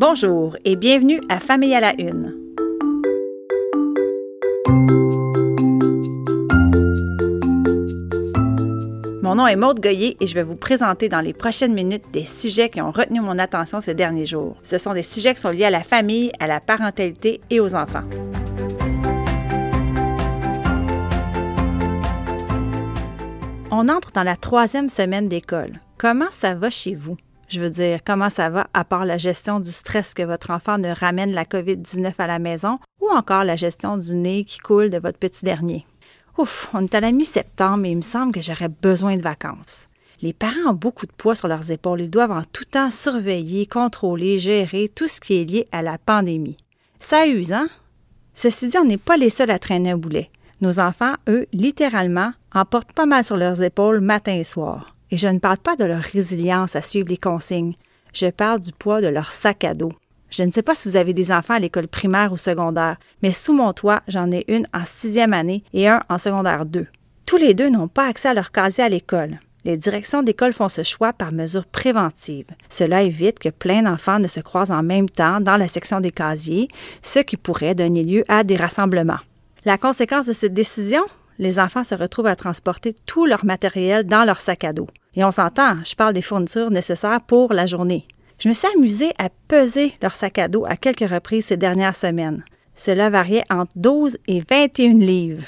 Bonjour et bienvenue à Famille à la Une. Mon nom est Maude Goyer et je vais vous présenter dans les prochaines minutes des sujets qui ont retenu mon attention ces derniers jours. Ce sont des sujets qui sont liés à la famille, à la parentalité et aux enfants. On entre dans la troisième semaine d'école. Comment ça va chez vous? Je veux dire, comment ça va à part la gestion du stress que votre enfant ne ramène la COVID-19 à la maison ou encore la gestion du nez qui coule de votre petit dernier? Ouf, on est à la mi-septembre et il me semble que j'aurais besoin de vacances. Les parents ont beaucoup de poids sur leurs épaules. Ils doivent en tout temps surveiller, contrôler, gérer tout ce qui est lié à la pandémie. Ça use, hein? Ceci dit, on n'est pas les seuls à traîner un boulet. Nos enfants, eux, littéralement, en portent pas mal sur leurs épaules matin et soir. Et je ne parle pas de leur résilience à suivre les consignes. Je parle du poids de leur sac à dos. Je ne sais pas si vous avez des enfants à l'école primaire ou secondaire, mais sous mon toit, j'en ai une en sixième année et un en secondaire 2. Tous les deux n'ont pas accès à leur casier à l'école. Les directions d'école font ce choix par mesure préventive. Cela évite que plein d'enfants ne se croisent en même temps dans la section des casiers, ce qui pourrait donner lieu à des rassemblements. La conséquence de cette décision? Les enfants se retrouvent à transporter tout leur matériel dans leur sac à dos. Et on s'entend, je parle des fournitures nécessaires pour la journée. Je me suis amusée à peser leur sac à dos à quelques reprises ces dernières semaines. Cela variait entre 12 et 21 livres.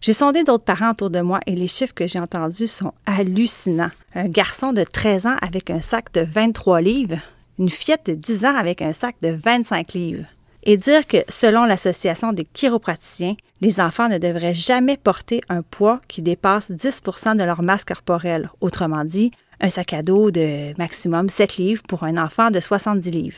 J'ai sondé d'autres parents autour de moi et les chiffres que j'ai entendus sont hallucinants. Un garçon de 13 ans avec un sac de 23 livres, une fillette de 10 ans avec un sac de 25 livres. Et dire que, selon l'Association des chiropraticiens, les enfants ne devraient jamais porter un poids qui dépasse 10% de leur masse corporelle. Autrement dit, un sac à dos de maximum 7 livres pour un enfant de 70 livres.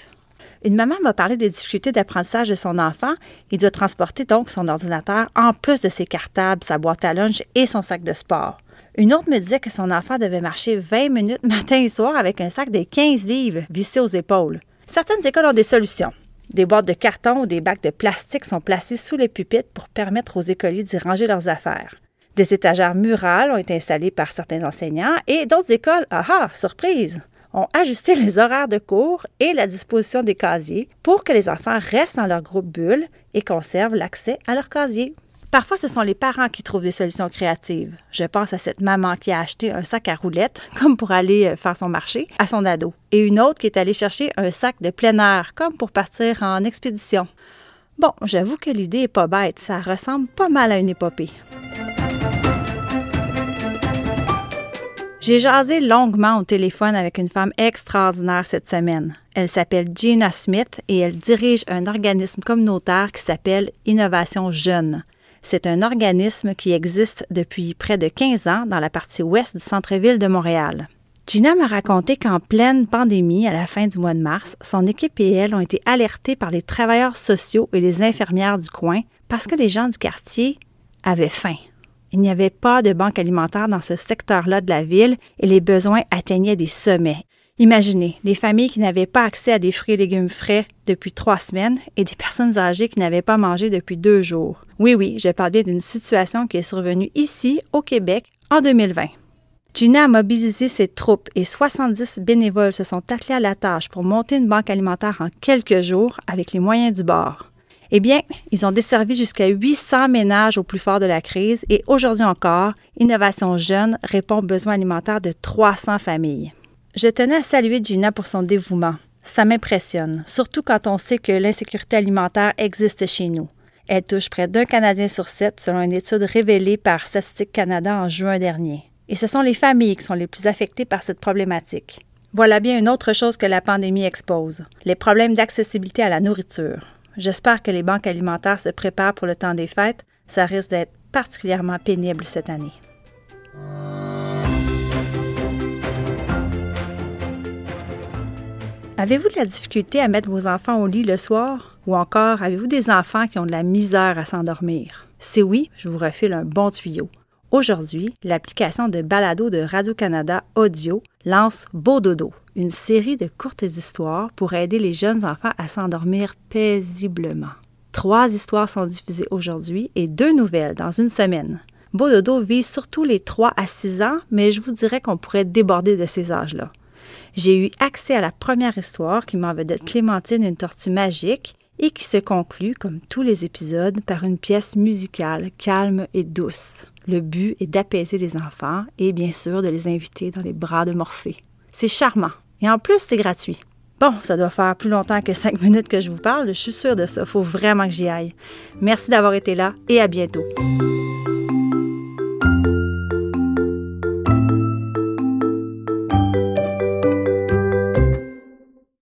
Une maman m'a parlé des difficultés d'apprentissage de son enfant. Il doit transporter donc son ordinateur en plus de ses cartables, sa boîte à lunch et son sac de sport. Une autre me disait que son enfant devait marcher 20 minutes matin et soir avec un sac de 15 livres vissé aux épaules. Certaines écoles ont des solutions. Des boîtes de carton ou des bacs de plastique sont placées sous les pupitres pour permettre aux écoliers d'y ranger leurs affaires. Des étagères murales ont été installées par certains enseignants et d'autres écoles, ah ah, surprise, ont ajusté les horaires de cours et la disposition des casiers pour que les enfants restent dans leur groupe bulle et conservent l'accès à leur casier. Parfois, ce sont les parents qui trouvent des solutions créatives. Je pense à cette maman qui a acheté un sac à roulettes, comme pour aller euh, faire son marché, à son ado, et une autre qui est allée chercher un sac de plein air, comme pour partir en expédition. Bon, j'avoue que l'idée est pas bête, ça ressemble pas mal à une épopée. J'ai jasé longuement au téléphone avec une femme extraordinaire cette semaine. Elle s'appelle Gina Smith et elle dirige un organisme communautaire qui s'appelle Innovation Jeune. C'est un organisme qui existe depuis près de 15 ans dans la partie ouest du centre-ville de Montréal. Gina m'a raconté qu'en pleine pandémie, à la fin du mois de mars, son équipe et elle ont été alertés par les travailleurs sociaux et les infirmières du coin parce que les gens du quartier avaient faim. Il n'y avait pas de banque alimentaire dans ce secteur-là de la ville et les besoins atteignaient des sommets. Imaginez, des familles qui n'avaient pas accès à des fruits et légumes frais depuis trois semaines et des personnes âgées qui n'avaient pas mangé depuis deux jours. Oui, oui, je parle bien d'une situation qui est survenue ici, au Québec, en 2020. Gina a mobilisé ses troupes et 70 bénévoles se sont attelés à la tâche pour monter une banque alimentaire en quelques jours avec les moyens du bord. Eh bien, ils ont desservi jusqu'à 800 ménages au plus fort de la crise et aujourd'hui encore, Innovation Jeune répond aux besoins alimentaires de 300 familles. Je tenais à saluer Gina pour son dévouement. Ça m'impressionne, surtout quand on sait que l'insécurité alimentaire existe chez nous. Elle touche près d'un Canadien sur sept, selon une étude révélée par Statistique Canada en juin dernier. Et ce sont les familles qui sont les plus affectées par cette problématique. Voilà bien une autre chose que la pandémie expose, les problèmes d'accessibilité à la nourriture. J'espère que les banques alimentaires se préparent pour le temps des fêtes. Ça risque d'être particulièrement pénible cette année. Avez-vous de la difficulté à mettre vos enfants au lit le soir? Ou encore, avez-vous des enfants qui ont de la misère à s'endormir? Si oui, je vous refile un bon tuyau. Aujourd'hui, l'application de balado de Radio-Canada Audio lance Beau Dodo, une série de courtes histoires pour aider les jeunes enfants à s'endormir paisiblement. Trois histoires sont diffusées aujourd'hui et deux nouvelles dans une semaine. Beau Dodo vise surtout les 3 à 6 ans, mais je vous dirais qu'on pourrait déborder de ces âges-là. J'ai eu accès à la première histoire qui m'en vedette Clémentine, une tortue magique, et qui se conclut, comme tous les épisodes, par une pièce musicale calme et douce. Le but est d'apaiser les enfants et bien sûr de les inviter dans les bras de Morphée. C'est charmant. Et en plus, c'est gratuit. Bon, ça doit faire plus longtemps que cinq minutes que je vous parle, je suis sûre de ça. Faut vraiment que j'y aille. Merci d'avoir été là et à bientôt.